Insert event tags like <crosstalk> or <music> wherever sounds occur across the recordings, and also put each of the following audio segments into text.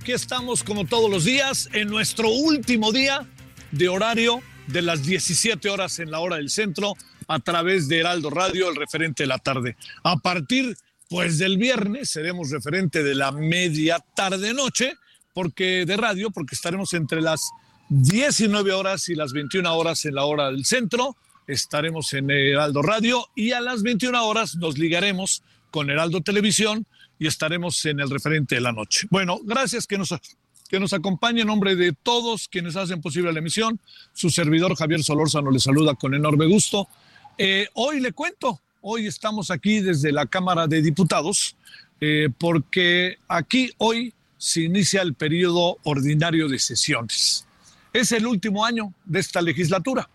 Aquí estamos como todos los días en nuestro último día de horario de las 17 horas en la hora del centro a través de Heraldo Radio, el referente de la tarde. A partir pues del viernes seremos referente de la media tarde noche porque de radio porque estaremos entre las 19 horas y las 21 horas en la hora del centro. Estaremos en Heraldo Radio y a las 21 horas nos ligaremos con Heraldo Televisión y estaremos en el referente de la noche. Bueno, gracias que nos, que nos acompañe en nombre de todos quienes hacen posible la emisión. Su servidor Javier Solórzano le saluda con enorme gusto. Eh, hoy le cuento, hoy estamos aquí desde la Cámara de Diputados eh, porque aquí hoy se inicia el periodo ordinario de sesiones. Es el último año de esta legislatura.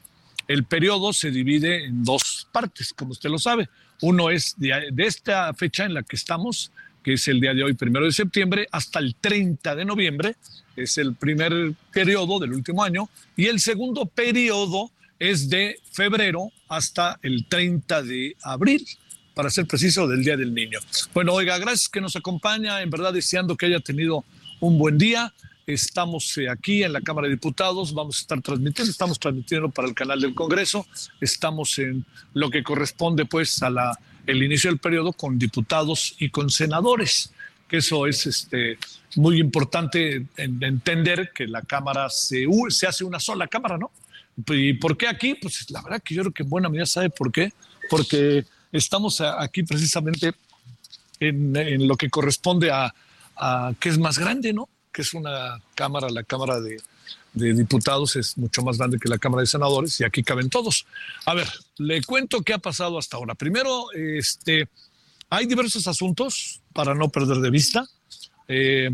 El periodo se divide en dos partes, como usted lo sabe. Uno es de, de esta fecha en la que estamos, que es el día de hoy, primero de septiembre, hasta el 30 de noviembre, es el primer periodo del último año, y el segundo periodo es de febrero hasta el 30 de abril, para ser preciso, del Día del Niño. Bueno, oiga, gracias que nos acompaña, en verdad deseando que haya tenido un buen día. Estamos eh, aquí en la Cámara de Diputados, vamos a estar transmitiendo, estamos transmitiendo para el canal del Congreso, estamos en lo que corresponde pues a la el inicio del periodo con diputados y con senadores, que eso es este, muy importante en, entender que la Cámara se, hace una sola Cámara, ¿no? ¿Y por qué aquí? Pues la verdad que yo creo que en buena medida sabe por qué, porque estamos aquí precisamente en, en lo que corresponde a, a que es más grande, ¿no? Que es una Cámara, la Cámara de, de diputados es mucho más grande que la Cámara de Senadores y aquí caben todos. A ver, le cuento qué ha pasado hasta ahora. Primero, este, hay diversos asuntos para no perder de vista. Eh,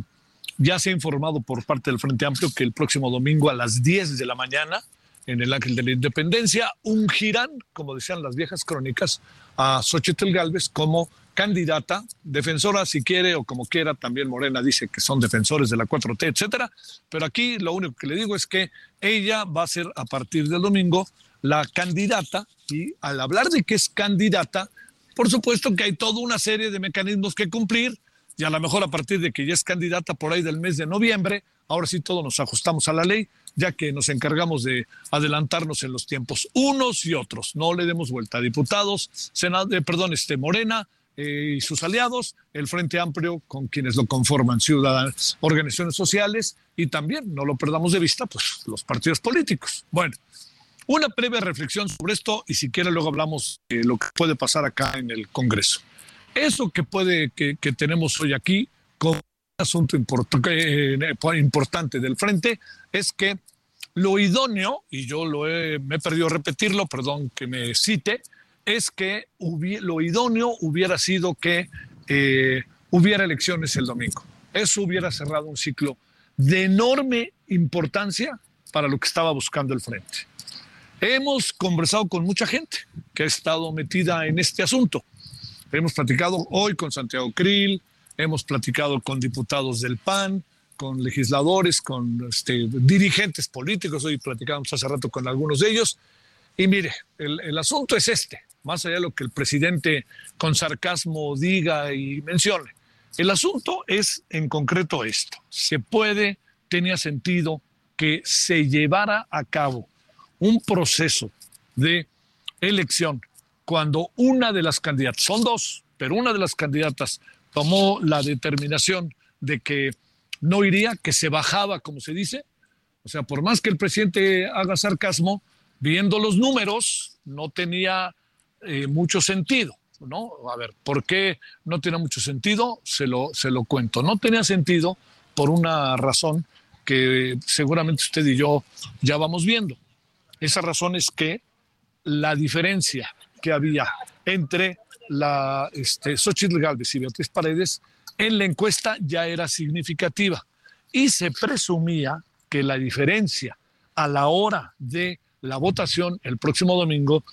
ya se ha informado por parte del Frente Amplio que el próximo domingo a las 10 de la mañana, en el Ángel de la Independencia, ungirán, como decían las viejas crónicas, a Xochitl Galvez como candidata, defensora si quiere o como quiera, también Morena dice que son defensores de la 4T, etcétera, pero aquí lo único que le digo es que ella va a ser a partir del domingo la candidata y al hablar de que es candidata, por supuesto que hay toda una serie de mecanismos que cumplir y a lo mejor a partir de que ya es candidata por ahí del mes de noviembre, ahora sí todos nos ajustamos a la ley, ya que nos encargamos de adelantarnos en los tiempos unos y otros. No le demos vuelta. Diputados, Senado, eh, perdón, este Morena, eh, y sus aliados, el Frente Amplio con quienes lo conforman, ciudadanas, organizaciones sociales y también, no lo perdamos de vista, pues los partidos políticos. Bueno, una breve reflexión sobre esto y si quiere luego hablamos de lo que puede pasar acá en el Congreso. Eso que puede, que, que tenemos hoy aquí como un asunto eh, importante del Frente es que lo idóneo, y yo lo he, me he perdido repetirlo, perdón que me cite, es que lo idóneo hubiera sido que eh, hubiera elecciones el domingo. Eso hubiera cerrado un ciclo de enorme importancia para lo que estaba buscando el frente. Hemos conversado con mucha gente que ha estado metida en este asunto. Hemos platicado hoy con Santiago Krill, hemos platicado con diputados del PAN, con legisladores, con este, dirigentes políticos, hoy platicábamos hace rato con algunos de ellos, Y mire, el asunto es este, más allá de lo que el presidente con sarcasmo diga y mencione. El asunto es en concreto esto. Se puede, tenía sentido que se llevara a cabo un proceso de elección cuando una de las candidatas, son dos, pero una de las candidatas tomó la determinación de que no iría, que se bajaba, como se dice. O sea, por más que el presidente haga sarcasmo, viendo los números, no tenía eh, mucho sentido. ¿no? A ver, ¿por qué no tiene mucho sentido? Se lo, se lo cuento. No tenía sentido por una razón que seguramente usted y yo ya vamos viendo. Esa razón es que la diferencia que había entre la este, Xochitl Galvez y Beatriz Paredes en la encuesta ya era significativa y se presumía que la diferencia a la hora de la votación el próximo domingo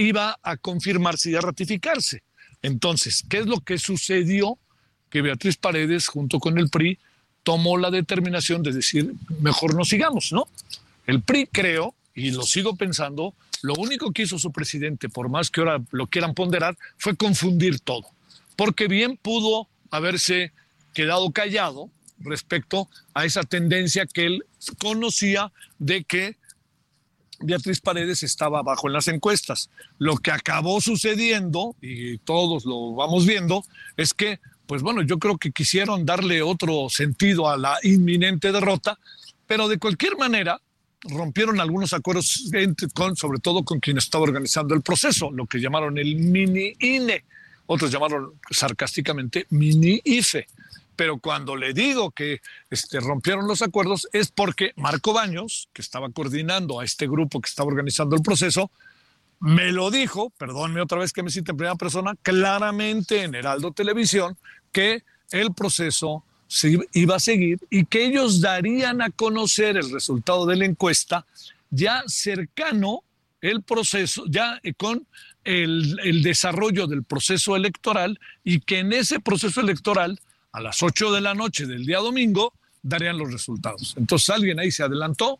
iba a confirmarse y a ratificarse. Entonces, ¿qué es lo que sucedió? Que Beatriz Paredes, junto con el PRI, tomó la determinación de decir, mejor no sigamos, ¿no? El PRI, creo, y lo sigo pensando, lo único que hizo su presidente, por más que ahora lo quieran ponderar, fue confundir todo. Porque bien pudo haberse quedado callado respecto a esa tendencia que él conocía de que Beatriz Paredes estaba abajo en las encuestas. Lo que acabó sucediendo, y todos lo vamos viendo, es que, pues bueno, yo creo que quisieron darle otro sentido a la inminente derrota, pero de cualquier manera rompieron algunos acuerdos, con, sobre todo con quien estaba organizando el proceso, lo que llamaron el mini INE, otros llamaron sarcásticamente mini IFE pero cuando le digo que este, rompieron los acuerdos es porque Marco Baños, que estaba coordinando a este grupo que estaba organizando el proceso, me lo dijo, perdónme otra vez que me cite en primera persona, claramente en Heraldo Televisión, que el proceso iba a seguir y que ellos darían a conocer el resultado de la encuesta ya cercano el proceso, ya con el, el desarrollo del proceso electoral y que en ese proceso electoral a las 8 de la noche del día domingo darían los resultados. Entonces alguien ahí se adelantó,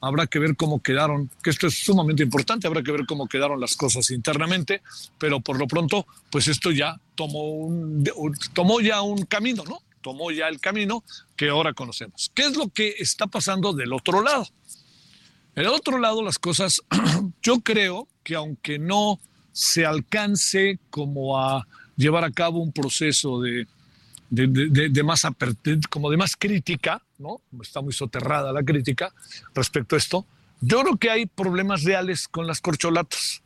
habrá que ver cómo quedaron, que esto es sumamente importante, habrá que ver cómo quedaron las cosas internamente, pero por lo pronto, pues esto ya tomó, un, tomó ya un camino, ¿no? Tomó ya el camino que ahora conocemos. ¿Qué es lo que está pasando del otro lado? Del otro lado, las cosas, <clears throat> yo creo que aunque no se alcance como a llevar a cabo un proceso de de, más como de más crítica, ¿no? Está muy soterrada la crítica respecto a esto. Yo creo que hay problemas reales con las corcholatas.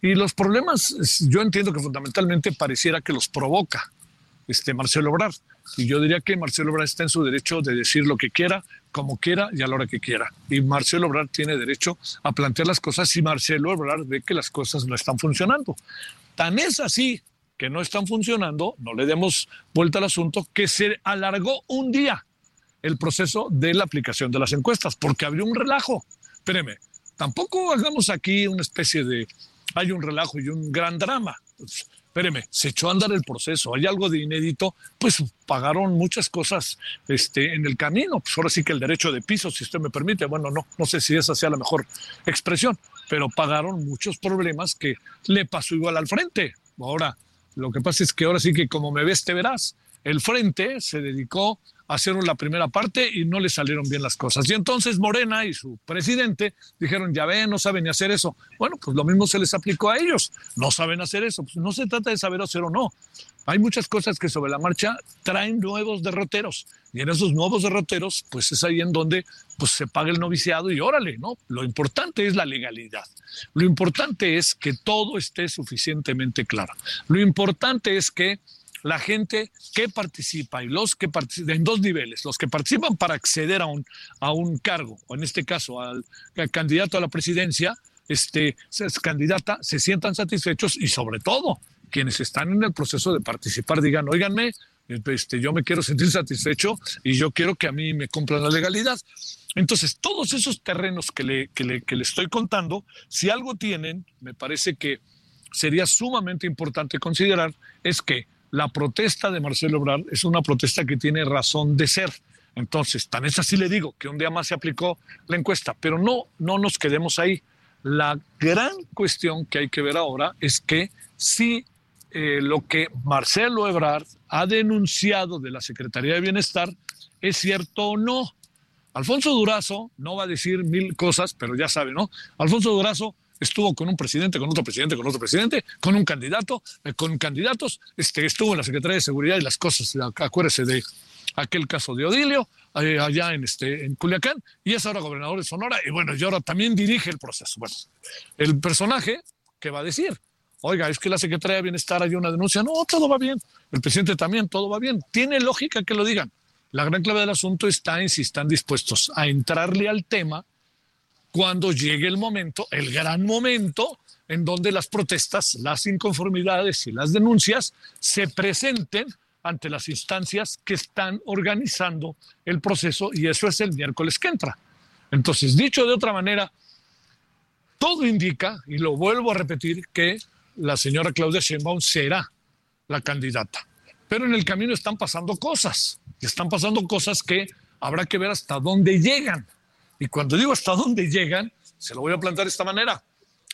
Y los problemas, yo entiendo que fundamentalmente pareciera que los provoca este Marcelo Obrar. Y yo diría que Marcelo Obrar está en su derecho de decir lo que quiera, como quiera y a la hora que quiera. Y Marcelo Obrar tiene derecho a plantear las cosas si Marcelo Obrar ve que las cosas no están funcionando. Tan es así que no están funcionando, no le demos vuelta al asunto, que se alargó un día el proceso de la aplicación de las encuestas, porque abrió un relajo. Espéreme, tampoco hagamos aquí una especie de, hay un relajo y un gran drama. Pues, espéreme, se echó a andar el proceso, hay algo de inédito, pues pagaron muchas cosas este, en el camino. Pues ahora sí que el derecho de piso, si usted me permite, bueno, no, no sé si esa sea la mejor expresión, pero pagaron muchos problemas que le pasó igual al frente. Ahora, lo que pasa es que ahora sí que como me ves, te verás. El frente se dedicó hacer la primera parte y no le salieron bien las cosas. Y entonces Morena y su presidente dijeron, ya ven, no saben ni hacer eso. Bueno, pues lo mismo se les aplicó a ellos. No saben hacer eso. Pues no se trata de saber hacer o no. Hay muchas cosas que sobre la marcha traen nuevos derroteros. Y en esos nuevos derroteros, pues es ahí en donde pues, se paga el noviciado y órale, ¿no? Lo importante es la legalidad. Lo importante es que todo esté suficientemente claro. Lo importante es que la gente que participa y los que participan en dos niveles, los que participan para acceder a un, a un cargo, o en este caso al, candidato a la presidencia, este, candidata, se sientan satisfechos y sobre todo quienes están en el proceso de participar digan, oiganme, este, yo me quiero sentir satisfecho y yo quiero que a mí me cumplan la legalidad. Entonces, todos esos terrenos que le, que le, que le estoy contando, si algo tienen, me parece que sería sumamente importante considerar, es que la protesta de Marcelo Obrar es una protesta que tiene razón de ser. Entonces, tan es así le digo que un día más se aplicó la encuesta, pero no, no nos quedemos ahí. La gran cuestión que hay que ver ahora es que si eh, lo que Marcelo Ebrard ha denunciado de la Secretaría de Bienestar es cierto o no. Alfonso Durazo no va a decir mil cosas, pero ya sabe, ¿no? Alfonso Durazo estuvo con un presidente, con otro presidente, con otro presidente, con un candidato, eh, con candidatos, este, estuvo en la Secretaría de Seguridad y las cosas, acuérdese de aquel caso de Odilio, eh, allá en, este, en Culiacán, y es ahora gobernador de Sonora, y bueno, y ahora también dirige el proceso. Bueno, el personaje, ¿qué va a decir? Oiga, es que la Secretaría de Bienestar hay una denuncia. No, todo va bien. El presidente también, todo va bien. Tiene lógica que lo digan. La gran clave del asunto está en si están dispuestos a entrarle al tema cuando llegue el momento, el gran momento, en donde las protestas, las inconformidades y las denuncias se presenten ante las instancias que están organizando el proceso y eso es el miércoles que entra. Entonces, dicho de otra manera, todo indica, y lo vuelvo a repetir, que la señora Claudia Sheinbaum será la candidata. Pero en el camino están pasando cosas, y están pasando cosas que habrá que ver hasta dónde llegan. Y cuando digo hasta dónde llegan, se lo voy a plantear de esta manera.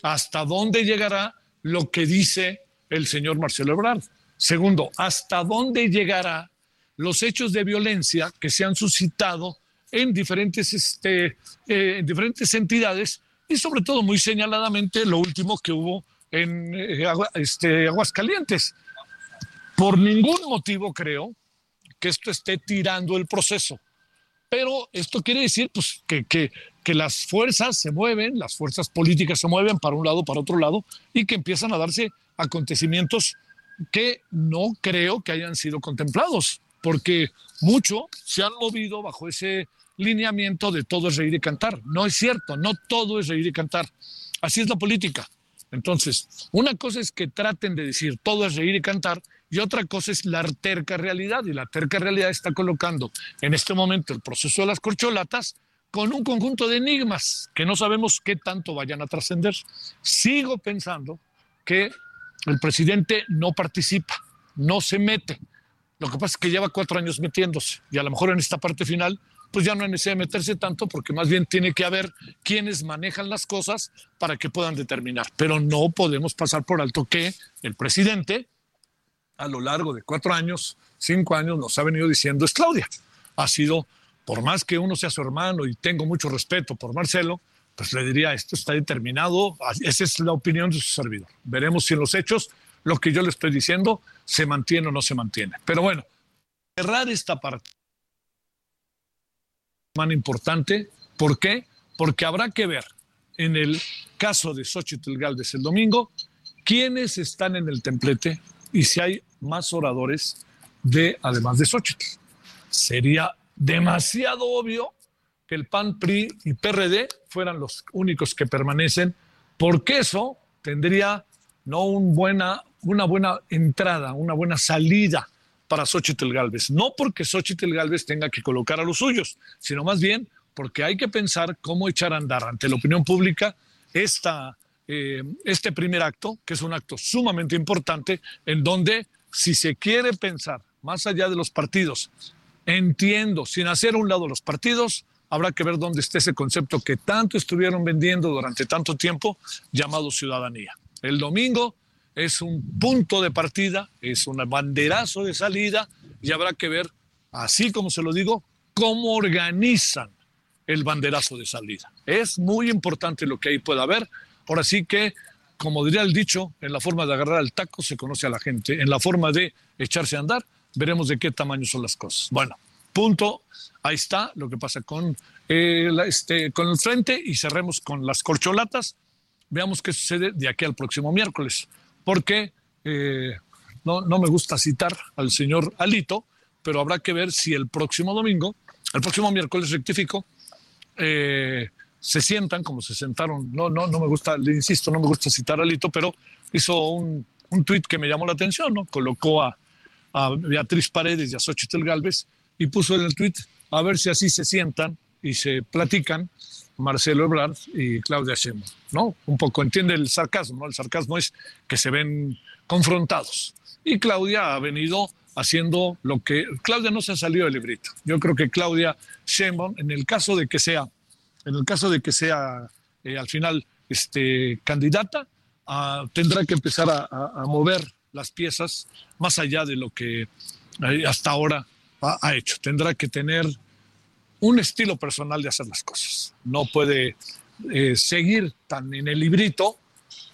¿Hasta dónde llegará lo que dice el señor Marcelo Ebrard? Segundo, ¿hasta dónde llegará los hechos de violencia que se han suscitado en diferentes, este, eh, en diferentes entidades y sobre todo muy señaladamente lo último que hubo en eh, este, Aguascalientes? Por ningún motivo creo que esto esté tirando el proceso pero esto quiere decir pues, que, que, que, las fuerzas se mueven, las fuerzas políticas se mueven para un lado, para otro lado, y que empiezan a darse acontecimientos que no creo que hayan sido contemplados, porque mucho se han movido bajo ese lineamiento de todo es reír y cantar. No es cierto, no todo es reír y cantar. Así es la política. Entonces, una cosa es que traten de decir todo es reír y cantar y otra cosa es la terca realidad. Y la terca realidad está colocando en este momento el proceso de las corcholatas con un conjunto de enigmas que no sabemos qué tanto vayan a trascender. Sigo pensando que el presidente no participa, no se mete. Lo que pasa es que lleva cuatro años metiéndose y a lo mejor en esta parte final pues ya no hay necesidad de meterse tanto porque más bien tiene que haber quienes manejan las cosas para que puedan determinar. Pero no podemos pasar por alto que el presidente a lo largo de cuatro años, cinco años, nos ha venido diciendo es Claudia. Ha sido, por más que uno sea su hermano y tengo mucho respeto por Marcelo, pues le diría, esto está determinado, esa es la opinión de su servidor. Veremos si en los hechos lo que yo le estoy diciendo se mantiene o no se mantiene. Pero bueno, cerrar esta parte más importante, ¿por qué? Porque habrá que ver en el caso de Xochitl Galvez el domingo quiénes están en el templete y si hay más oradores de, además de Xochitl. Sería demasiado obvio que el PAN, PRI y PRD fueran los únicos que permanecen, porque eso tendría no un buena, una buena entrada, una buena salida para Xochitl Galvez. No porque Xochitl Galvez tenga que colocar a los suyos, sino más bien porque hay que pensar cómo echar a andar ante la opinión pública esta eh, este primer acto, que es un acto sumamente importante, en donde si se quiere pensar más allá de los partidos, entiendo, sin hacer a un lado los partidos, habrá que ver dónde está ese concepto que tanto estuvieron vendiendo durante tanto tiempo, llamado ciudadanía. El domingo es un punto de partida, es un banderazo de salida y habrá que ver, así como se lo digo, cómo organizan el banderazo de salida. Es muy importante lo que ahí pueda haber. Ahora sí que, como diría el dicho, en la forma de agarrar el taco se conoce a la gente, en la forma de echarse a andar, veremos de qué tamaño son las cosas. Bueno, punto. Ahí está lo que pasa con, eh, este, con el frente y cerremos con las corcholatas. Veamos qué sucede de aquí al próximo miércoles, porque eh, no, no me gusta citar al señor Alito, pero habrá que ver si el próximo domingo, el próximo miércoles rectifico, eh, se sientan como se sentaron. No, no, no me gusta, le insisto, no me gusta citar a Lito, pero hizo un, un tuit que me llamó la atención, ¿no? Colocó a, Beatriz Paredes y a Xochitl Galvez y puso en el tuit a ver si así se sientan y se platican Marcelo Ebrard y Claudia Sheinbaum, ¿no? Un poco entiende el sarcasmo, ¿no? El sarcasmo es que se ven confrontados. Y Claudia ha venido haciendo lo que Claudia no se ha salido del librito. Yo creo que Claudia Sheinbaum, en el caso de que sea en el caso de que sea eh, al final este, candidata, ah, tendrá que empezar a, mover las piezas más allá de lo que eh, hasta ahora ha, hecho. Tendrá que tener un estilo personal de hacer las cosas. No puede eh, seguir tan en el librito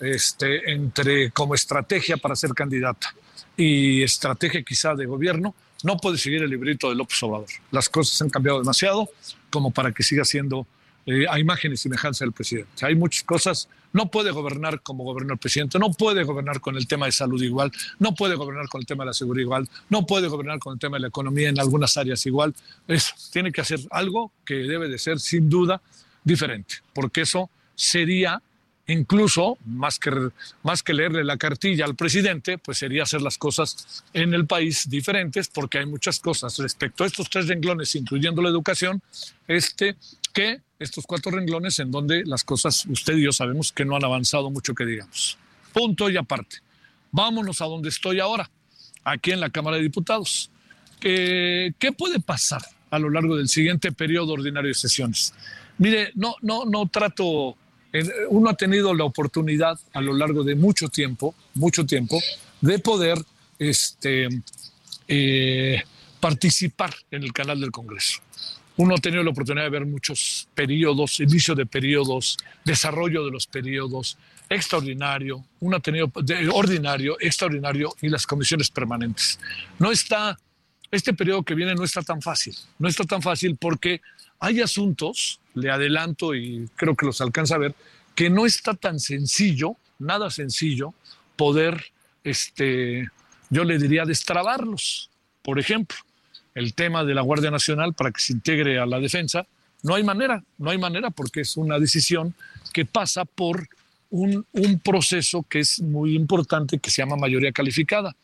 este, entre como estrategia para ser candidata y estrategia quizá de gobierno, no puede seguir el librito de López Obrador. Las cosas han cambiado demasiado como para que siga siendo eh, a imagen y semejanza del presidente. Hay muchas cosas. No puede gobernar como gobernó el presidente, no puede gobernar con el tema de salud igual, no puede gobernar con el tema de la seguridad igual, no puede gobernar con el tema de la economía en algunas áreas igual. Eso, tiene que hacer algo que debe de ser sin duda diferente, porque eso sería incluso, más que, más que leerle la cartilla al presidente, pues sería hacer las cosas en el país diferentes, porque hay muchas cosas respecto a estos tres renglones, incluyendo la educación, este, que estos cuatro renglones en donde las cosas, usted y yo sabemos que no han avanzado mucho que digamos. Punto y aparte. Vámonos a donde estoy ahora, aquí en la Cámara de Diputados. ¿Qué, qué puede pasar a lo largo del siguiente periodo ordinario de sesiones? Mire, no, no, no trato uno ha tenido la oportunidad a lo largo de mucho tiempo, mucho tiempo, de poder este, eh, participar en el canal del Congreso. Uno ha tenido la oportunidad de ver muchos periodos, inicio de periodos, desarrollo de los periodos, extraordinario, uno ha tenido ordinario, extraordinario y las comisiones permanentes. No está, este periodo que viene no está tan fácil, no está tan fácil porque hay asuntos, le adelanto y creo que los alcanza a ver, que no está tan sencillo, nada sencillo, poder, este, yo le diría, destrabarlos. Por ejemplo, el tema de la Guardia Nacional para que se integre a la defensa, no hay manera, no hay manera porque es una decisión que pasa por un, un proceso que es muy importante que se llama mayoría calificada.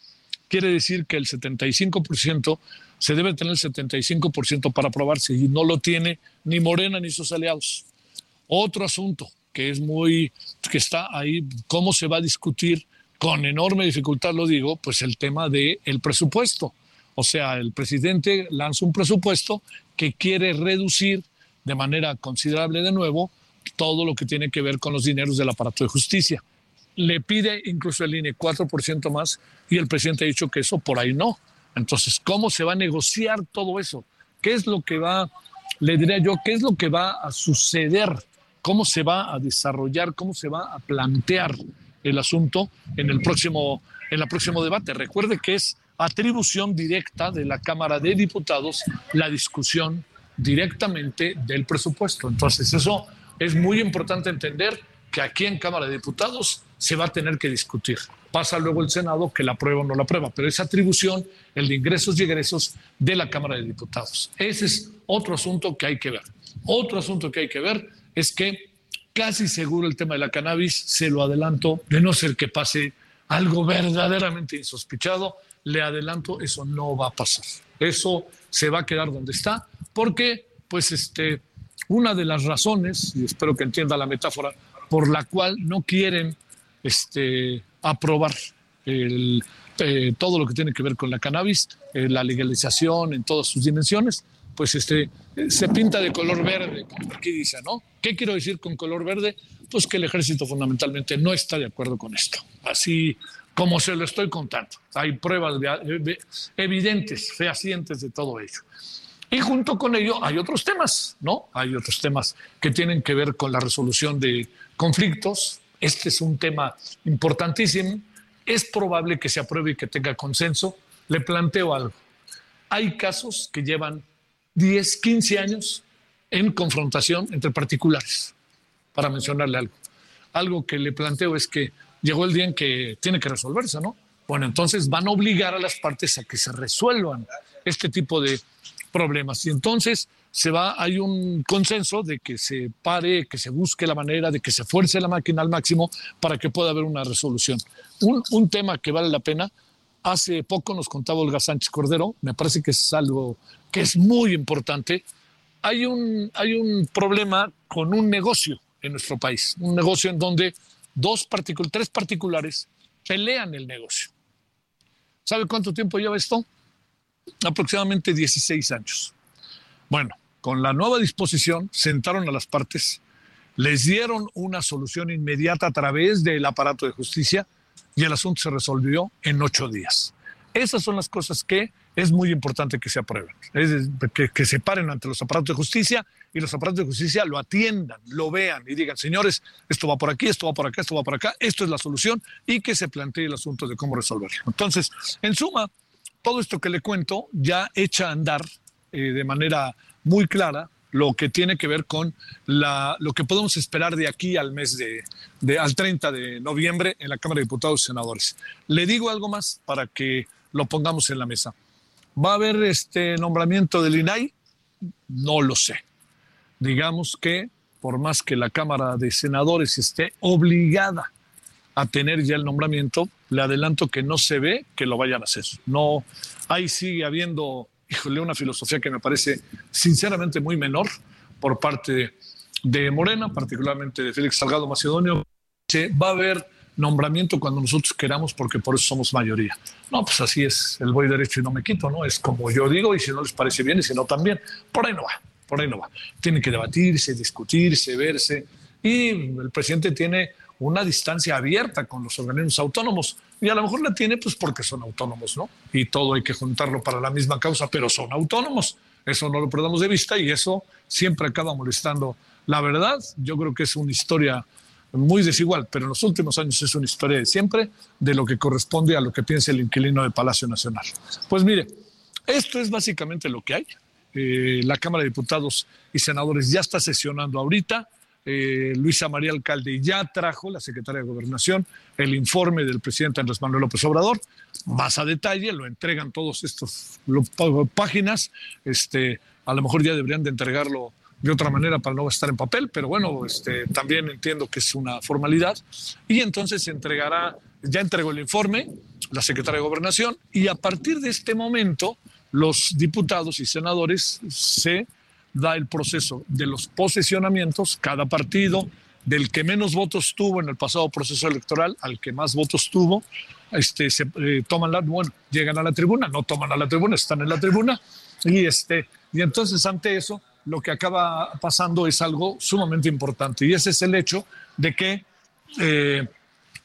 Quiere decir que el 75% se debe tener el 75% para aprobarse y no lo tiene ni Morena ni sus aliados. Otro asunto que es muy, que está ahí, cómo se va a discutir con enorme dificultad, lo digo, pues el tema del el presupuesto. O sea, el presidente lanza un presupuesto que quiere reducir de manera considerable de nuevo todo lo que tiene que ver con los dineros del aparato de justicia. Le pide incluso el INE 4% más y el presidente ha dicho que eso por ahí no, entonces, ¿cómo se va a negociar todo eso? ¿Qué es lo que va, le diría yo, qué es lo que va a suceder? ¿Cómo se va a desarrollar? ¿Cómo se va a plantear el asunto en el próximo, en el próximo debate? Recuerde que es atribución directa de la Cámara de Diputados la discusión directamente del presupuesto. Entonces, eso es muy importante entender que aquí en Cámara de Diputados se va a tener que discutir pasa luego el Senado que la aprueba o no la aprueba, pero esa atribución, el de ingresos y egresos de la Cámara de Diputados. Ese es otro asunto que hay que ver. Otro asunto que hay que ver es que casi seguro el tema de la cannabis, se lo adelanto, de no ser que pase algo verdaderamente insospechado, le adelanto, eso no va a pasar. Eso se va a quedar donde está, porque, pues, este, una de las razones, y espero que entienda la metáfora, por la cual no quieren este, aprobar eh, todo lo que tiene que ver con la cannabis, eh, la legalización en todas sus dimensiones, pues este, se pinta de color verde, aquí dice, ¿no? ¿Qué quiero decir con color verde? Pues que el ejército fundamentalmente no está de acuerdo con esto. Así como se lo estoy contando. Hay pruebas evidentes, fehacientes de todo ello. Y junto con ello hay otros temas, ¿no? Hay otros temas que tienen que ver con la resolución de conflictos, este es un tema importantísimo. Es probable que se apruebe y que tenga consenso. Le planteo algo. Hay casos que llevan 10, 15 años en confrontación entre particulares, para mencionarle algo. Algo que le planteo es que llegó el día en que tiene que resolverse, ¿no? Bueno, entonces van a obligar a las partes a que se resuelvan este tipo de problemas. Y entonces se va, hay un consenso de que se pare, que se busque la manera, de que se fuerce la máquina al máximo para que pueda haber una resolución. Un, tema que vale la pena, hace poco nos contaba Olga Sánchez Cordero, me parece que es algo que es muy importante. Hay un, hay un problema con un negocio en nuestro país, un negocio en donde dos tres particulares pelean el negocio. ¿Sabe cuánto tiempo lleva esto? Aproximadamente 16 años. Bueno, con la nueva disposición sentaron a las partes les dieron una solución inmediata a través del aparato de justicia y el asunto se resolvió en ocho días. Esas son las cosas que es muy importante que se aprueben, es que, se paren ante los aparatos de justicia y los aparatos de justicia lo atiendan, lo vean y digan, señores, esto va por aquí, esto va por acá, esto va por acá, esto es la solución y que se plantee el asunto de cómo resolverlo. Entonces, en suma, todo esto que le cuento ya echa a andar eh, de manera muy clara lo que tiene que ver con lo que podemos esperar de aquí al mes de, de, al 30 de noviembre en la Cámara de Diputados y Senadores. Le digo algo más para que lo pongamos en la mesa. ¿Va a haber este nombramiento del INAI? No lo sé. Digamos que por más que la Cámara de Senadores esté obligada a tener ya el nombramiento, le adelanto que no se ve que lo vayan a hacer. No, ahí sigue habiendo híjole, una filosofía que me parece sinceramente muy menor por parte de Morena, particularmente de Félix Salgado Macedonio. Va a haber nombramiento cuando nosotros queramos porque por eso somos mayoría. No, pues así es, el voy derecho y no me quito, ¿no? Es como yo digo y si no les parece bien y si no también, por ahí no va, por ahí no va. Tienen que debatirse, discutirse, verse y el presidente tiene una distancia abierta con los organismos autónomos. Y a lo mejor la tiene pues porque son autónomos, ¿no? Y todo hay que juntarlo para la misma causa, pero son autónomos. Eso no lo perdamos de vista y eso siempre acaba molestando. La verdad, yo creo que es una historia muy desigual, pero en los últimos años es una historia de siempre de lo que corresponde a lo que piensa el inquilino del Palacio Nacional. Pues mire, esto es básicamente lo que hay. Eh, la Cámara de Diputados y Senadores ya está sesionando ahorita eh, Luisa María Alcalde ya trajo, la secretaria de Gobernación, el informe del presidente Andrés Manuel López Obrador, más a detalle, lo entregan todos estos páginas, este, a lo mejor ya deberían de entregarlo de otra manera para no estar en papel, pero bueno, este, también entiendo que es una formalidad. Y entonces se entregará, ya entregó el informe la secretaria de Gobernación, y a partir de este momento los diputados y senadores se da el proceso de los posesionamientos, cada partido, del que menos votos tuvo en el pasado proceso electoral al que más votos tuvo, este, se eh, toman la, bueno, llegan a la tribuna, no toman a la tribuna, están en la tribuna, y, este, y entonces ante eso lo que acaba pasando es algo sumamente importante, y ese es el hecho de que eh,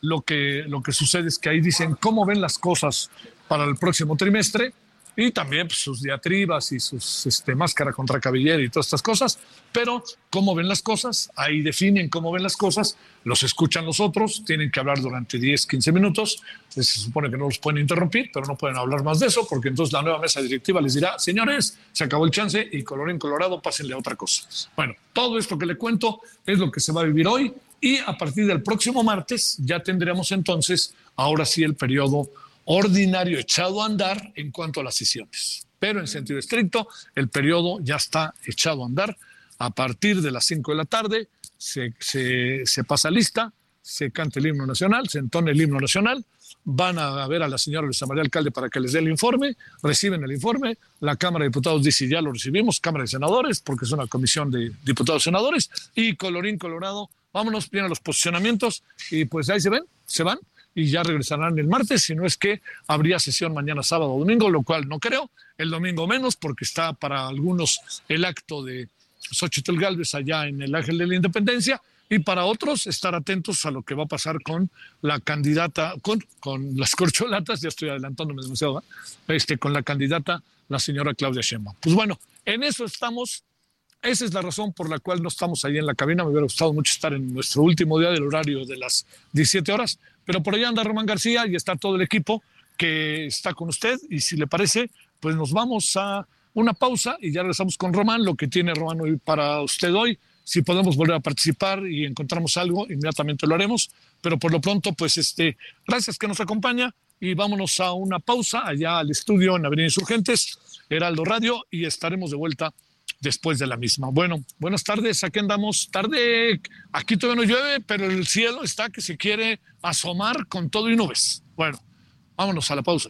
lo que, lo que sucede es que ahí dicen cómo ven las cosas para el próximo trimestre, y también pues, sus diatribas y sus este, máscara contra cabellera y todas estas cosas, pero cómo ven las cosas, ahí definen cómo ven las cosas, los escuchan los otros, tienen que hablar durante 10, 15 minutos, se supone que no los pueden interrumpir, pero no pueden hablar más de eso, porque entonces la nueva mesa directiva les dirá, señores, se acabó el chance y colorín colorado, pásenle a otra cosa. Bueno, todo esto que le cuento es lo que se va a vivir hoy y a partir del próximo martes ya tendremos entonces, ahora sí, el periodo ordinario echado a andar en cuanto a las sesiones. Pero en sentido estricto, el periodo ya está echado a andar. A partir de las 5 de la tarde se, pasa lista, se canta el himno nacional, se entona el himno nacional, van a ver a la señora Luisa María Alcalde para que les dé el informe, reciben el informe, la Cámara de Diputados dice ya lo recibimos, Cámara de Senadores, porque es una comisión de diputados senadores, y colorín colorado, vámonos, vienen los posicionamientos, y pues ahí se ven, se van, y ya regresarán el martes, si no es que habría sesión mañana sábado o domingo, lo cual no creo, el domingo menos, porque está para algunos el acto de Xochitl Galvez allá en el Ángel de la Independencia, y para otros estar atentos a lo que va a pasar con la candidata, con, con las <laughs> corcholatas, ya estoy adelantándome demasiado, ¿eh? este, con la candidata, la señora Claudia Sheinbaum. Pues bueno, en eso estamos. Esa es la razón por la cual no estamos ahí en la cabina. Me hubiera gustado mucho estar en nuestro último día del horario de las 17 horas, pero por allá anda Román García y está todo el equipo que está con usted. Y si le parece, pues nos vamos a una pausa y ya regresamos con Román, lo que tiene Román hoy para usted hoy. Si podemos volver a participar y encontramos algo, inmediatamente lo haremos. Pero por lo pronto, pues este, gracias que nos acompaña y vámonos a una pausa allá al estudio en Avenida Insurgentes, Heraldo Radio, y estaremos de vuelta después de la misma. Bueno, buenas tardes, aquí andamos. Tarde, aquí todavía no llueve, pero el cielo está que se quiere asomar con todo y nubes. Bueno, vámonos a la pausa.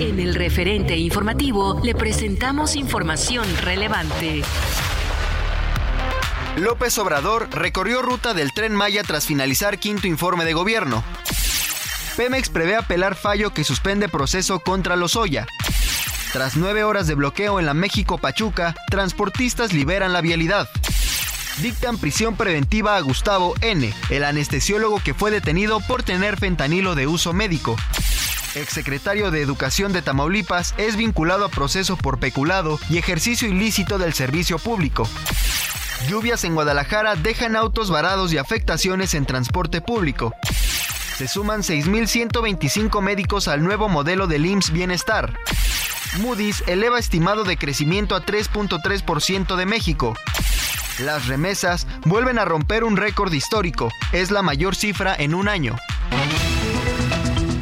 En el referente informativo le presentamos información relevante. López Obrador recorrió ruta del tren Maya tras finalizar quinto informe de gobierno. Pemex prevé apelar fallo que suspende proceso contra Lozoya. Tras nueve horas de bloqueo en la México-Pachuca, transportistas liberan la vialidad. Dictan prisión preventiva a Gustavo N., el anestesiólogo que fue detenido por tener fentanilo de uso médico. Exsecretario de Educación de Tamaulipas es vinculado a proceso por peculado y ejercicio ilícito del servicio público. Lluvias en Guadalajara dejan autos varados y afectaciones en transporte público. Se suman 6.125 médicos al nuevo modelo del IMSS Bienestar. Moody's eleva estimado de crecimiento a 3.3% de México. Las remesas vuelven a romper un récord histórico. Es la mayor cifra en un año.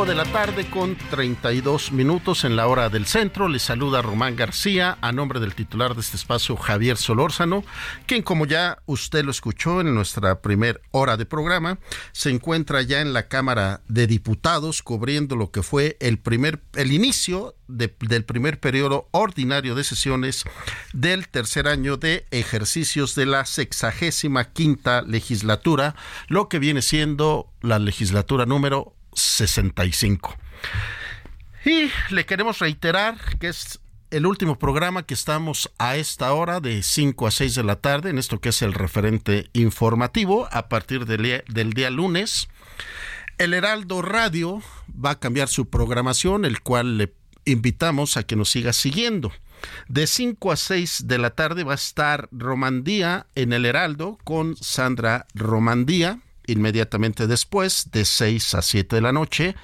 5 de la tarde con 32 minutos en la hora del centro. Les saluda Román García a nombre del titular de este espacio, Javier Solórzano, quien como ya usted lo escuchó en nuestra primer hora de programa, se encuentra ya en la Cámara de Diputados cubriendo lo que fue el primer, el inicio del primer periodo ordinario de sesiones del tercer año de ejercicios de la sexagésima quinta legislatura, lo que viene siendo la legislatura número 65. Y le queremos reiterar que es el último programa que estamos a esta hora de 5 a 6 de la tarde en esto que es el referente informativo a partir del, del día lunes. El Heraldo Radio va a cambiar su programación, el cual le invitamos a que nos siga siguiendo. De 5 a 6 de la tarde va a estar Romandía en el Heraldo con Sandra Romandía inmediatamente después, de 6 a 7 de la noche,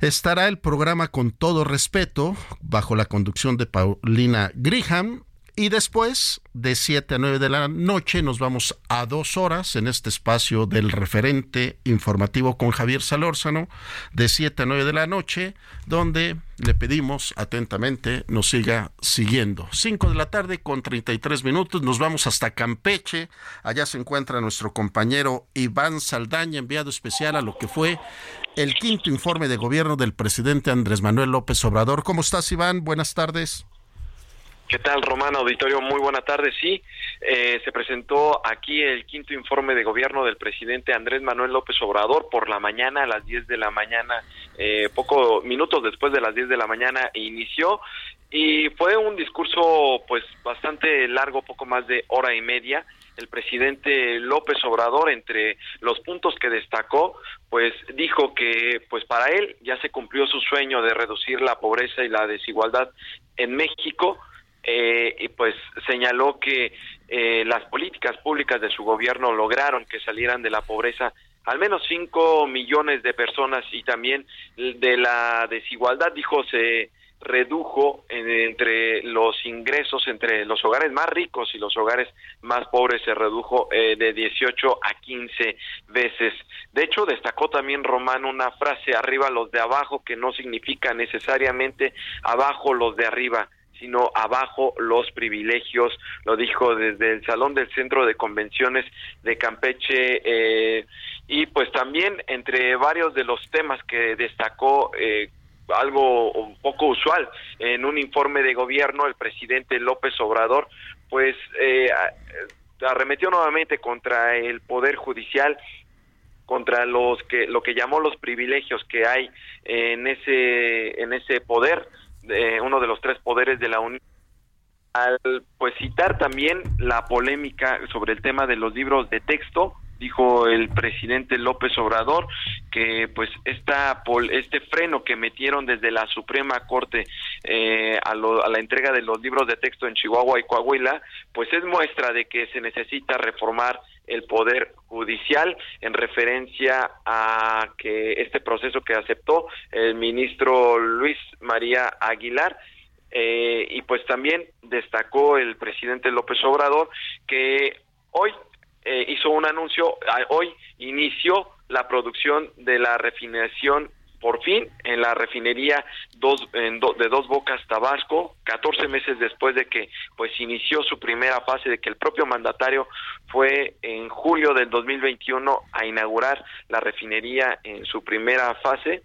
estará el programa Con todo respeto, bajo la conducción de Paulina Griham, y después, de 7 a 9 de la noche, nos vamos a dos horas en este espacio del referente informativo con Javier Salórzano, de 7 a 9 de la noche, donde le pedimos atentamente nos siga siguiendo. 5 de la tarde con 33 minutos, nos vamos hasta Campeche. Allá se encuentra nuestro compañero Iván Saldaña, enviado especial a lo que fue el quinto informe de gobierno del presidente Andrés Manuel López Obrador. ¿Cómo estás, Iván? Buenas tardes. ¿Qué tal, Romano Auditorio? Muy buena tarde. Sí, eh, se presentó aquí el quinto informe de gobierno del presidente Andrés Manuel López Obrador por la mañana, a las 10 de la mañana, eh, poco minutos después de las 10 de la mañana inició y fue un discurso pues bastante largo, poco más de hora y media. El presidente López Obrador, entre los puntos que destacó, pues dijo que pues para él ya se cumplió su sueño de reducir la pobreza y la desigualdad en México eh, y pues señaló que eh, las políticas públicas de su gobierno lograron que salieran de la pobreza al menos 5 millones de personas y también de la desigualdad, dijo, se redujo entre los ingresos entre los hogares más ricos y los hogares más pobres se redujo eh, de 18 a 15 veces. De hecho, destacó también Román una frase arriba los de abajo que no significa necesariamente abajo los de arriba, sino abajo los privilegios, lo dijo desde el Salón del Centro de Convenciones de Campeche eh, y pues también entre varios de los temas que destacó eh, algo un poco usual en un informe de gobierno el presidente López Obrador pues eh, arremetió nuevamente contra el poder judicial contra los que lo que llamó los privilegios que hay en ese en ese poder uno de los tres poderes de la Unión. Al pues citar también la polémica sobre el tema de los libros de texto dijo el presidente López Obrador que pues esta este freno que metieron desde la Suprema Corte eh, a, a, la entrega de los libros de texto en Chihuahua y Coahuila pues es muestra de que se necesita reformar el poder judicial en referencia a que este proceso que aceptó el ministro Luis María Aguilar eh, y pues también destacó el presidente López Obrador que hoy eh, hizo un anuncio, hoy inició la producción de la refinación por fin en la refinería dos, de Dos Bocas Tabasco, 14 meses después de que pues inició su primera fase, de que el propio mandatario fue en julio del 2021 a inaugurar la refinería en su primera fase.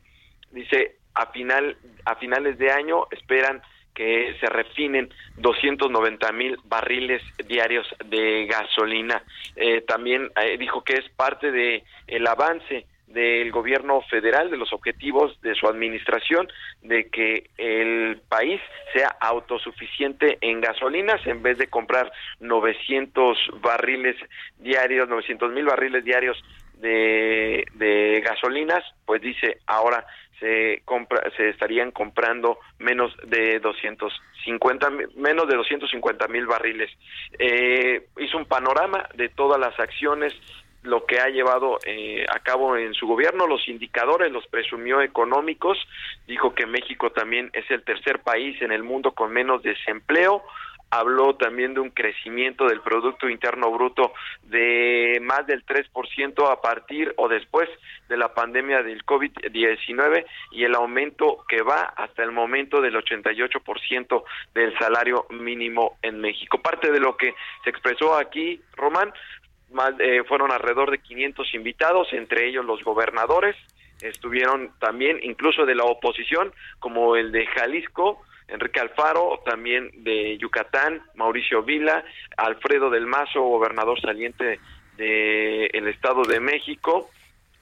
Dice, a, final, a finales de año esperan que se refinen 290 mil barriles diarios de gasolina. Eh, también eh, dijo que es parte de el avance del gobierno federal, de los objetivos de su administración, de que el país sea autosuficiente en gasolinas en vez de comprar 900 barriles diarios, 900 mil barriles diarios de, de gasolinas, pues dice ahora se compra, se estarían comprando menos de 250 menos de 250 mil barriles. Eh, hizo un panorama de todas las acciones lo que ha llevado eh, a cabo en su gobierno, los indicadores los presumió económicos, dijo que México también es el tercer país en el mundo con menos desempleo, habló también de un crecimiento del Producto Interno Bruto de más del 3% a partir o después de la pandemia del COVID-19 y el aumento que va hasta el momento del 88% del salario mínimo en México. Parte de lo que se expresó aquí, Román, eh, fueron alrededor de 500 invitados, entre ellos los gobernadores, estuvieron también incluso de la oposición, como el de Jalisco, Enrique Alfaro, también de Yucatán, Mauricio Vila, Alfredo del Mazo, gobernador saliente del Estado de México,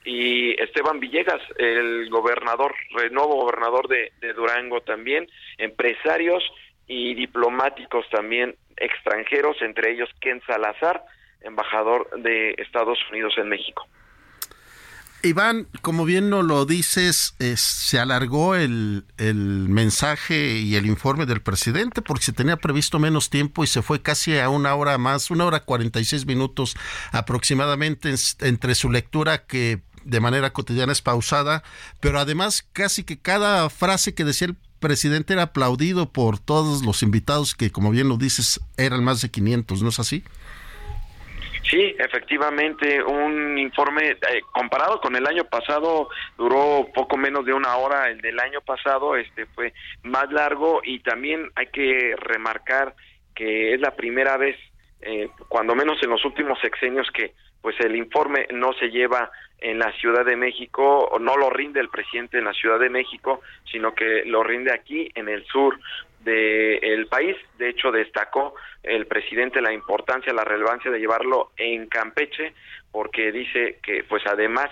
y Esteban Villegas, el gobernador, el nuevo gobernador de, de Durango también, empresarios y diplomáticos también extranjeros, entre ellos Ken Salazar, embajador de Estados Unidos en México. Iván, como bien nos lo dices, se alargó el, mensaje y el informe del presidente porque se tenía previsto menos tiempo y se fue casi a una hora más, una hora cuarenta y seis minutos aproximadamente entre su lectura que de manera cotidiana es pausada, pero además casi que cada frase que decía el presidente era aplaudido por todos los invitados que, como bien lo dices, eran más de 500, ¿no es así? Sí, efectivamente, un informe eh, comparado con el año pasado duró poco menos de una hora, el del año pasado este fue más largo y también hay que remarcar que es la primera vez, eh, cuando menos en los últimos sexenios, que pues el informe no se lleva en la Ciudad de México, o no lo rinde el presidente en la Ciudad de México, sino que lo rinde aquí en el sur del país. De hecho, destacó el presidente la importancia, la relevancia de llevarlo en Campeche, porque dice que, pues, además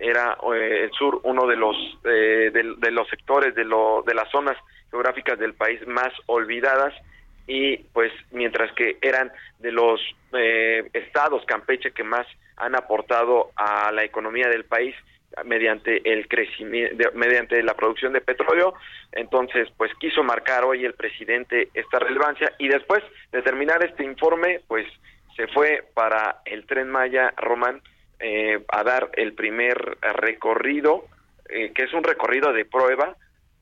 era eh, el sur uno de los eh, de, los sectores de lo, de las zonas geográficas del país más olvidadas y pues mientras que eran de los eh, estados Campeche que más han aportado a la economía del país mediante el crecimiento mediante la producción de petróleo. Entonces pues quiso marcar hoy el presidente esta relevancia y después de terminar este informe pues se fue para el tren Maya Román eh, a dar el primer recorrido eh, que es un recorrido de prueba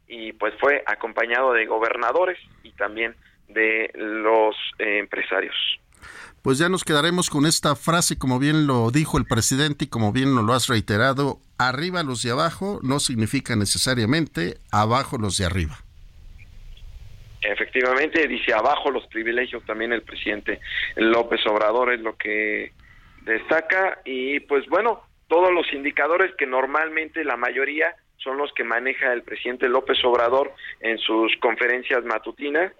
y pues fue acompañado de gobernadores y también de los eh, empresarios. Pues ya nos quedaremos con esta frase, como bien lo dijo el presidente y como bien lo has reiterado, arriba los de abajo no significa necesariamente abajo los de arriba. Efectivamente, dice abajo los privilegios también el presidente López Obrador es lo que destaca y pues bueno, todos los indicadores que normalmente la mayoría son los que maneja el presidente López Obrador en sus conferencias matutinas,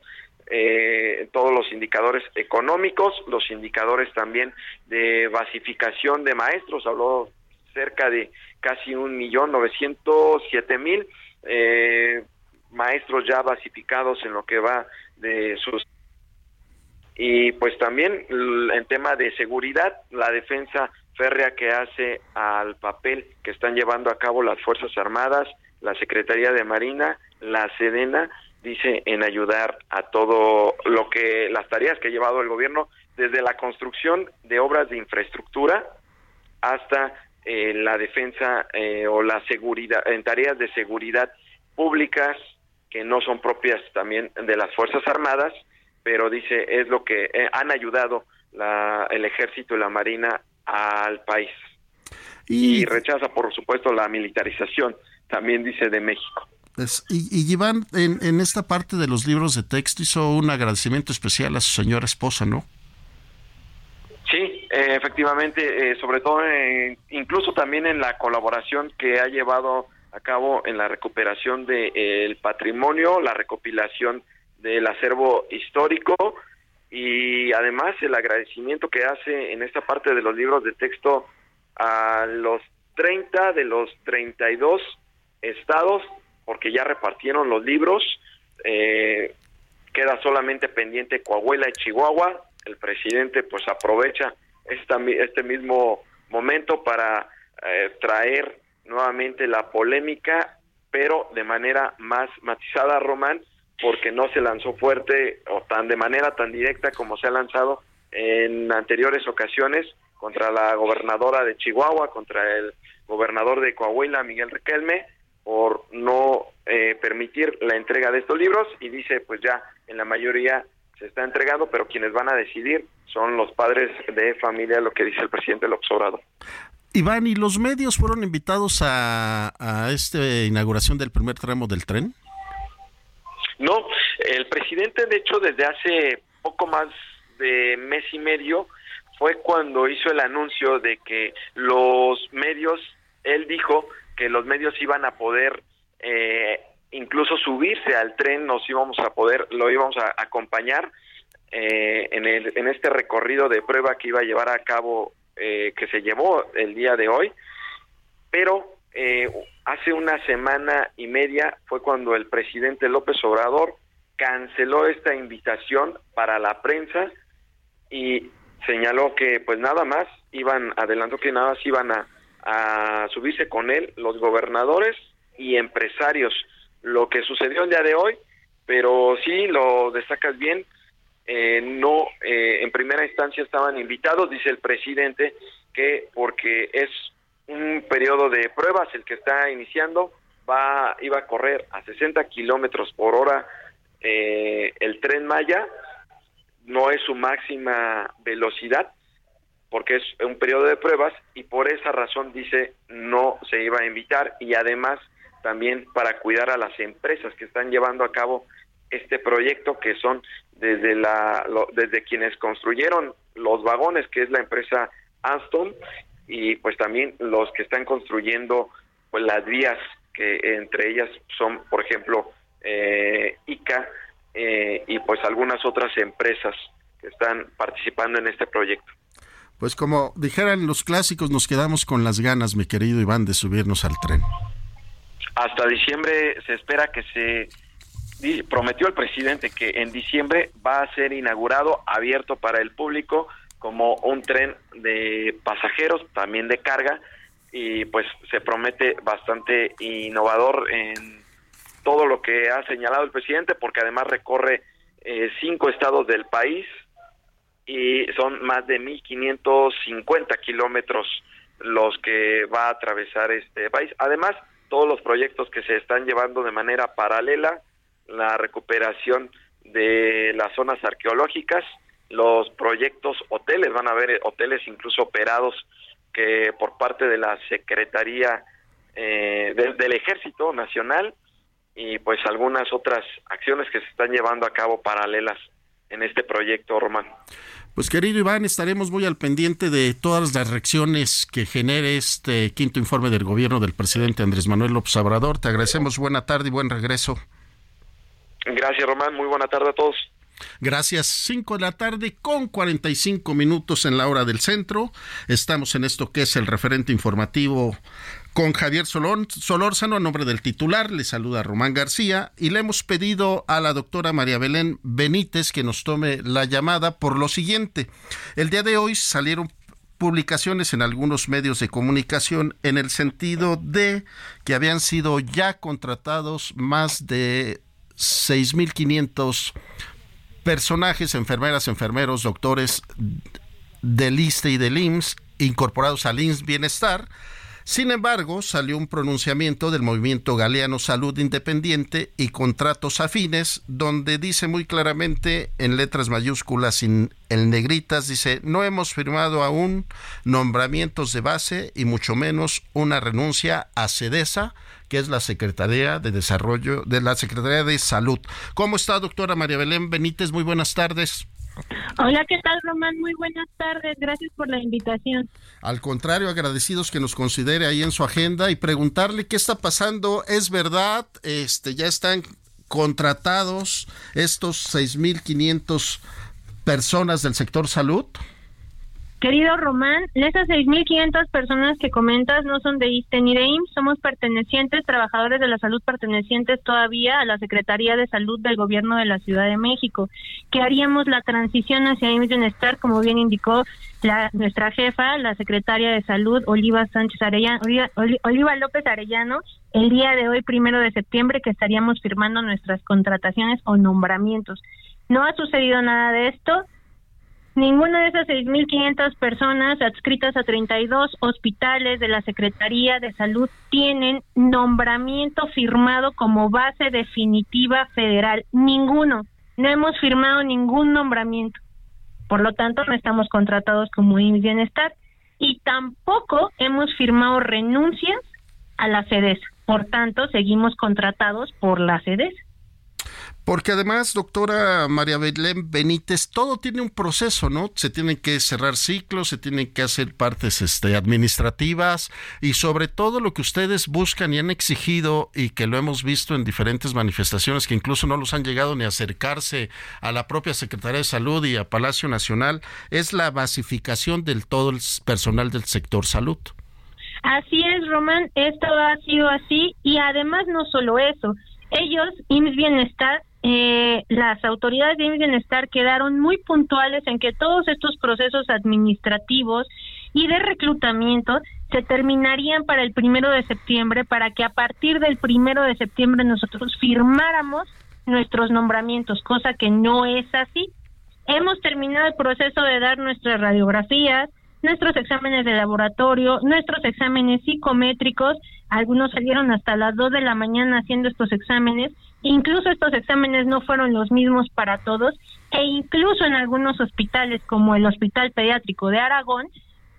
eh, todos los indicadores económicos, los indicadores también de basificación de maestros, habló cerca de casi un millón novecientos siete mil eh, maestros ya basificados en lo que va de sus y pues también en tema de seguridad la defensa férrea que hace al papel que están llevando a cabo las fuerzas armadas la secretaría de marina la sedena dice en ayudar a todo lo que las tareas que ha llevado el gobierno desde la construcción de obras de infraestructura hasta eh, la defensa eh, o la seguridad en tareas de seguridad públicas que no son propias también de las Fuerzas Armadas, pero dice es lo que eh, han ayudado la, el ejército y la marina al país. Y, rechaza, por supuesto, la militarización, también dice de México. y, y Iván, en, en, esta parte de los libros de texto hizo un agradecimiento especial a su señora esposa, ¿no? Eh, efectivamente, eh, sobre todo, incluso también en la colaboración que ha llevado a cabo en la recuperación del de, patrimonio, la recopilación del acervo histórico y además el agradecimiento que hace en esta parte de los libros de texto a los 30 de los 32 estados, porque ya repartieron los libros, eh, queda solamente pendiente Coahuila y Chihuahua, el presidente pues aprovecha esta, este mismo momento para eh, traer nuevamente la polémica, pero de manera más matizada, Román, porque no se lanzó fuerte o tan de manera tan directa como se ha lanzado en anteriores ocasiones contra la gobernadora de Chihuahua, contra el gobernador de Coahuila, Miguel Riquelme, por no eh, permitir la entrega de estos libros. Y dice pues ya en la mayoría se está entregando, pero quienes van a decidir son los padres de familia, lo que dice el presidente López Obrador. Iván, ¿y los medios fueron invitados a, a esta inauguración del primer tramo del tren? No, el presidente, de hecho, desde hace poco más de mes y medio, fue cuando hizo el anuncio de que los medios, él dijo que los medios iban a poder eh, incluso subirse al tren, nos íbamos a poder, lo íbamos a acompañar eh, en, el, en este recorrido de prueba que iba a llevar a cabo eh, que se llevó el día de hoy, pero eh, hace una semana y media fue cuando el presidente López Obrador canceló esta invitación para la prensa y señaló que pues nada más iban, adelantó que nada más iban a, a subirse con él los gobernadores y empresarios. Lo que sucedió el día de hoy, pero sí lo destacas bien, eh, no eh, en primera instancia estaban invitados, dice el presidente, que porque es un periodo de pruebas el que está iniciando, va iba a correr a 60 kilómetros por hora eh, el tren Maya, no es su máxima velocidad, porque es un periodo de pruebas y por esa razón dice no se iba a invitar y además también para cuidar a las empresas que están llevando a cabo este proyecto que son desde la desde quienes construyeron los vagones que es la empresa Aston y pues también los que están construyendo pues las vías que entre ellas son por ejemplo eh, ICA eh, y pues algunas otras empresas que están participando en este proyecto. Pues como dijeran los clásicos, nos quedamos con las ganas, mi querido Iván, de subirnos al tren. Hasta diciembre se espera que se prometió el presidente que en diciembre va a ser inaugurado, abierto para el público, como un tren de pasajeros, también de carga, y pues se promete bastante innovador en todo lo que ha señalado el presidente, porque además recorre eh, cinco estados del país y son más de 1.550 kilómetros los que va a atravesar este país. Además, todos los proyectos que se están llevando de manera paralela la recuperación de las zonas arqueológicas, los proyectos hoteles, van a haber hoteles incluso operados que por parte de la Secretaría eh, del Ejército Nacional y pues algunas otras acciones que se están llevando a cabo paralelas en este proyecto, Román. Pues querido Iván, estaremos muy al pendiente de todas las reacciones que genere este quinto informe del gobierno del presidente Andrés Manuel López Obrador. Te agradecemos buena tarde y buen regreso. Gracias, Román. Muy buena tarde a todos. Gracias. Cinco de la tarde con 45 minutos en la hora del centro. Estamos en esto que es el referente informativo con Javier Solórzano a nombre del titular. Le saluda Román García y le hemos pedido a la doctora María Belén Benítez que nos tome la llamada por lo siguiente. El día de hoy salieron publicaciones en algunos medios de comunicación en el sentido de que habían sido ya contratados más de 6.500 personajes, enfermeras, enfermeros, doctores del ISTE y del IMSS incorporados al IMSS Bienestar sin embargo, salió un pronunciamiento del movimiento Galeano Salud Independiente y Contratos Afines, donde dice muy claramente en letras mayúsculas en negritas, dice, no hemos firmado aún nombramientos de base y mucho menos una renuncia a CEDESA, que es la Secretaría de Desarrollo de la Secretaría de Salud. ¿Cómo está, doctora María Belén Benítez? Muy buenas tardes. Hola, ¿qué tal, Román? Muy buenas tardes. Gracias por la invitación. Al contrario, agradecidos que nos considere ahí en su agenda y preguntarle qué está pasando. ¿Es verdad? Este, ya están contratados estos 6.500 personas del sector salud. Querido Román, esas 6.500 personas que comentas no son de ISTE ni de somos pertenecientes, trabajadores de la salud pertenecientes todavía a la Secretaría de Salud del Gobierno de la Ciudad de México, que haríamos la transición hacia IMSS Bienestar, como bien indicó la, nuestra jefa, la Secretaria de Salud, Oliva Sánchez Arellano, Oliva López Arellano, el día de hoy, primero de septiembre, que estaríamos firmando nuestras contrataciones o nombramientos. No ha sucedido nada de esto Ninguna de esas 6.500 personas adscritas a 32 hospitales de la Secretaría de Salud tienen nombramiento firmado como base definitiva federal. Ninguno. No hemos firmado ningún nombramiento. Por lo tanto, no estamos contratados como IMSS Bienestar y tampoco hemos firmado renuncias a la CEDES. Por tanto, seguimos contratados por la CEDES. Porque además, doctora María Belén Benítez, todo tiene un proceso, ¿no? Se tienen que cerrar ciclos, se tienen que hacer partes este, administrativas y sobre todo lo que ustedes buscan y han exigido y que lo hemos visto en diferentes manifestaciones que incluso no los han llegado ni a acercarse a la propia Secretaría de Salud y a Palacio Nacional, es la basificación del todo el personal del sector salud. Así es, Román, esto ha sido así y además no solo eso, ellos, IMSS Bienestar, eh, las autoridades de Bienestar quedaron muy puntuales en que todos estos procesos administrativos y de reclutamiento se terminarían para el primero de septiembre para que a partir del primero de septiembre nosotros firmáramos nuestros nombramientos, cosa que no es así. Hemos terminado el proceso de dar nuestras radiografías, nuestros exámenes de laboratorio, nuestros exámenes psicométricos, algunos salieron hasta las 2 de la mañana haciendo estos exámenes, incluso estos exámenes no fueron los mismos para todos, e incluso en algunos hospitales como el Hospital Pediátrico de Aragón,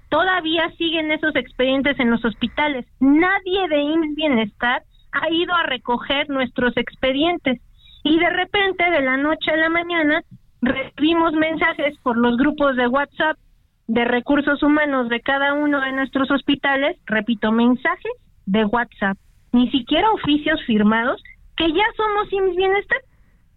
todavía siguen esos expedientes en los hospitales. Nadie de IMSS Bienestar ha ido a recoger nuestros expedientes y de repente de la noche a la mañana recibimos mensajes por los grupos de WhatsApp de recursos humanos de cada uno de nuestros hospitales, repito, mensajes de WhatsApp, ni siquiera oficios firmados, que ya somos IMSS Bienestar.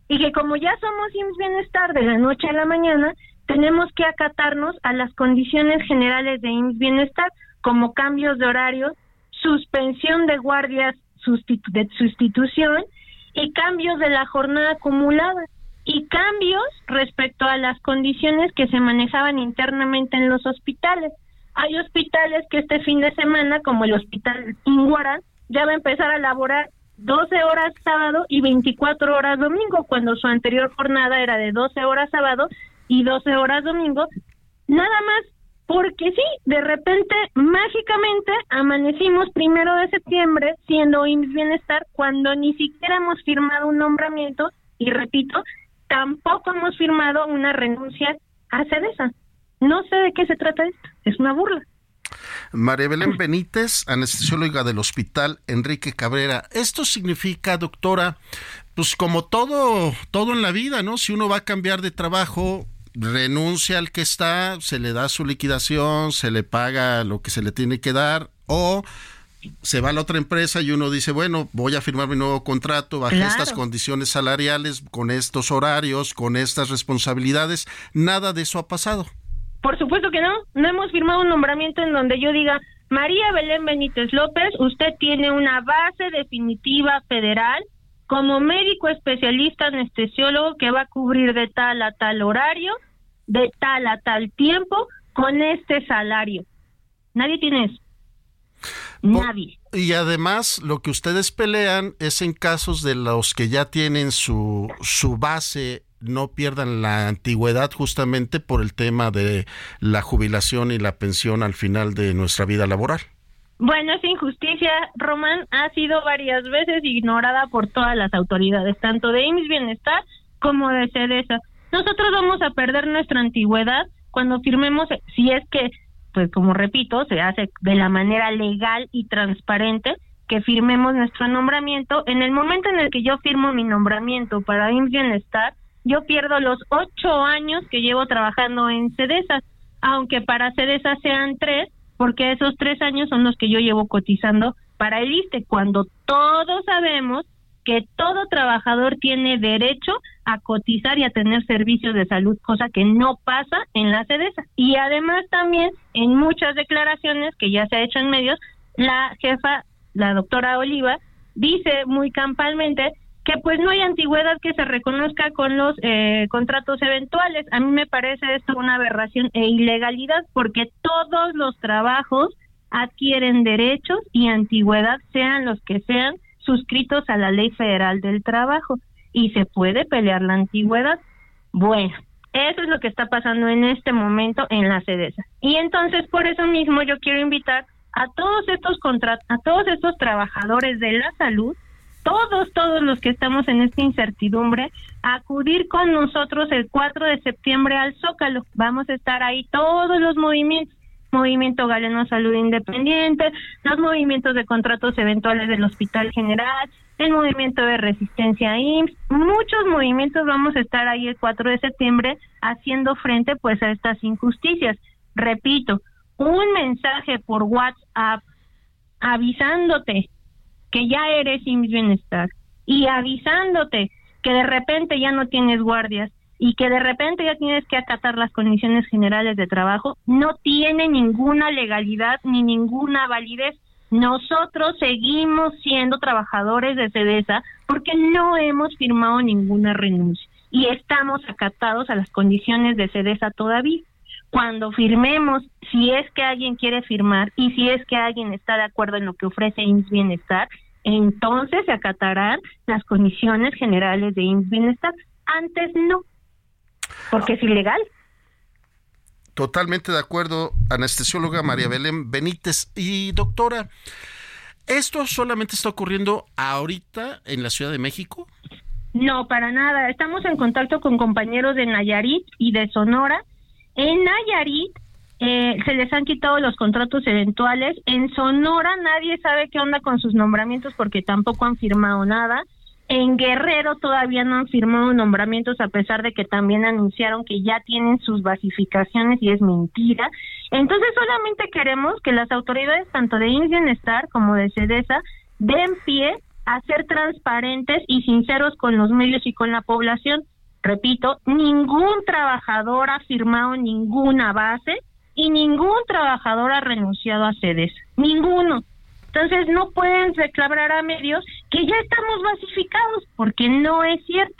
Y que como ya somos IMSS Bienestar de la noche a la mañana, tenemos que acatarnos a las condiciones generales de IMSS Bienestar, como cambios de horario, suspensión de guardias de sustitución y cambios de la jornada acumulada y cambios respecto a las condiciones que se manejaban internamente en los hospitales. Hay hospitales que este fin de semana, como el Hospital Inguara, ya va a empezar a laborar 12 horas sábado y 24 horas domingo, cuando su anterior jornada era de 12 horas sábado y 12 horas domingo, nada más porque sí, de repente, mágicamente, amanecimos primero de septiembre siendo IMSS Bienestar cuando ni siquiera hemos firmado un nombramiento y repito, tampoco hemos firmado una renuncia a CEDESA. No sé de qué se trata esto, es una burla. María Belén Benítez, anestesióloga del Hospital Enrique Cabrera. Esto significa, doctora, pues como todo, todo en la vida, ¿no? Si uno va a cambiar de trabajo, renuncia al que está, se le da su liquidación, se le paga lo que se le tiene que dar, o se va a la otra empresa y uno dice, bueno, voy a firmar mi nuevo contrato bajo estas condiciones salariales, con estos horarios, con estas responsabilidades. Nada de eso ha pasado. Por supuesto que no. No hemos firmado un nombramiento en donde yo diga, María Belén Benítez López, usted tiene una base definitiva federal como médico especialista anestesiólogo que va a cubrir de tal a tal horario, de tal a tal tiempo, con este salario. Nadie tiene eso. Nadie. Y además, lo que ustedes pelean es en casos de los que ya tienen su, su base no pierdan la antigüedad justamente por el tema de la jubilación y la pensión al final de nuestra vida laboral. Bueno, esa injusticia, Román, ha sido varias veces ignorada por todas las autoridades, tanto de IMSS Bienestar como de CEDESA. Nosotros vamos a perder nuestra antigüedad cuando firmemos, si es que pues como repito, se hace de la manera legal y transparente que firmemos nuestro nombramiento. En el momento en el que yo firmo mi nombramiento para IMSS Bienestar, yo pierdo los ocho años que llevo trabajando en CEDESA, aunque para CEDESA sean tres, porque esos tres años son los que yo llevo cotizando para el ISTE, cuando todos sabemos que todo trabajador tiene derecho a cotizar y a tener servicios de salud, cosa que no pasa en la CEDESA. Y además también en muchas declaraciones que ya se ha hecho en medios, la jefa, la doctora Oliva, dice muy campalmente que pues no hay antigüedad que se reconozca con los eh, contratos eventuales. A mí me parece esto una aberración e ilegalidad porque todos los trabajos adquieren derechos y antigüedad, sean los que sean, suscritos a la Ley Federal del Trabajo y se puede pelear la antigüedad. Bueno, eso es lo que está pasando en este momento en la CEDESA. Y entonces por eso mismo yo quiero invitar a todos estos a todos estos trabajadores de la salud, todos todos los que estamos en esta incertidumbre, a acudir con nosotros el 4 de septiembre al Zócalo. Vamos a estar ahí todos los movimientos Movimiento Galeno Salud Independiente, los movimientos de contratos eventuales del Hospital General, el movimiento de resistencia IMSS, muchos movimientos vamos a estar ahí el 4 de septiembre haciendo frente pues a estas injusticias. Repito, un mensaje por WhatsApp avisándote que ya eres IMSS Bienestar y avisándote que de repente ya no tienes guardias y que de repente ya tienes que acatar las condiciones generales de trabajo, no tiene ninguna legalidad ni ninguna validez. Nosotros seguimos siendo trabajadores de CEDESA porque no hemos firmado ninguna renuncia y estamos acatados a las condiciones de CEDESA todavía. Cuando firmemos, si es que alguien quiere firmar y si es que alguien está de acuerdo en lo que ofrece IMSS Bienestar, entonces se acatarán las condiciones generales de IMSS Bienestar. Antes no porque es ilegal. Totalmente de acuerdo, anestesióloga María Belén Benítez. Y doctora, ¿esto solamente está ocurriendo ahorita en la Ciudad de México? No, para nada. Estamos en contacto con compañeros de Nayarit y de Sonora. En Nayarit eh, se les han quitado los contratos eventuales. En Sonora nadie sabe qué onda con sus nombramientos porque tampoco han firmado nada. En Guerrero todavía no han firmado nombramientos a pesar de que también anunciaron que ya tienen sus basificaciones y es mentira. Entonces solamente queremos que las autoridades tanto de Bienestar como de CEDESA den pie a ser transparentes y sinceros con los medios y con la población. Repito, ningún trabajador ha firmado ninguna base y ningún trabajador ha renunciado a CEDESA. Ninguno. Entonces no pueden reclamar a medios que ya estamos basificados, porque no es cierto.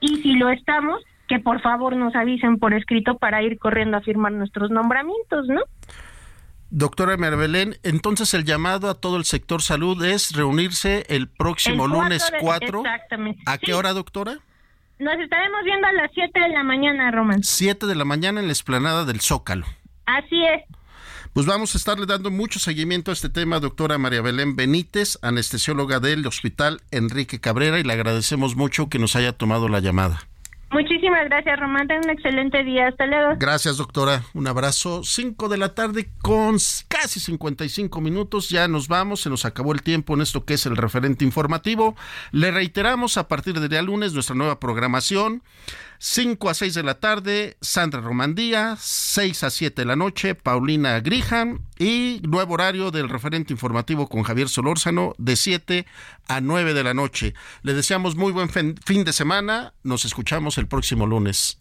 Y si lo estamos, que por favor nos avisen por escrito para ir corriendo a firmar nuestros nombramientos, ¿no? Doctora Merbelén, entonces el llamado a todo el sector salud es reunirse el próximo lunes 4. Exactamente. ¿A qué hora, doctora? Nos estaremos viendo a las 7 de la mañana, Román. 7 de la mañana en la explanada del Zócalo. Así es. Pues vamos a estarle dando mucho seguimiento a este tema, doctora María Belén Benítez, anestesióloga del Hospital Enrique Cabrera, y le agradecemos mucho que nos haya tomado la llamada. Muchísimas gracias, Román. Ten un excelente día. Hasta luego. Gracias, doctora. Un abrazo. Cinco de la tarde con casi 55 minutos. Ya nos vamos. Se nos acabó el tiempo en esto que es el referente informativo. Le reiteramos a partir de día lunes nuestra nueva programación. 5 a 6 de la tarde, Sandra Romandía, 6 a 7 de la noche, Paulina Grijan y nuevo horario del referente informativo con Javier Solórzano de 7 a 9 de la noche. Le deseamos muy buen fin de semana, nos escuchamos el próximo lunes.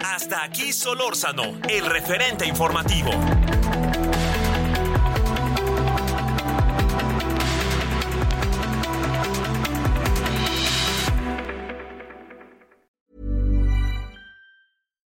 Hasta aquí Solórzano, el referente informativo.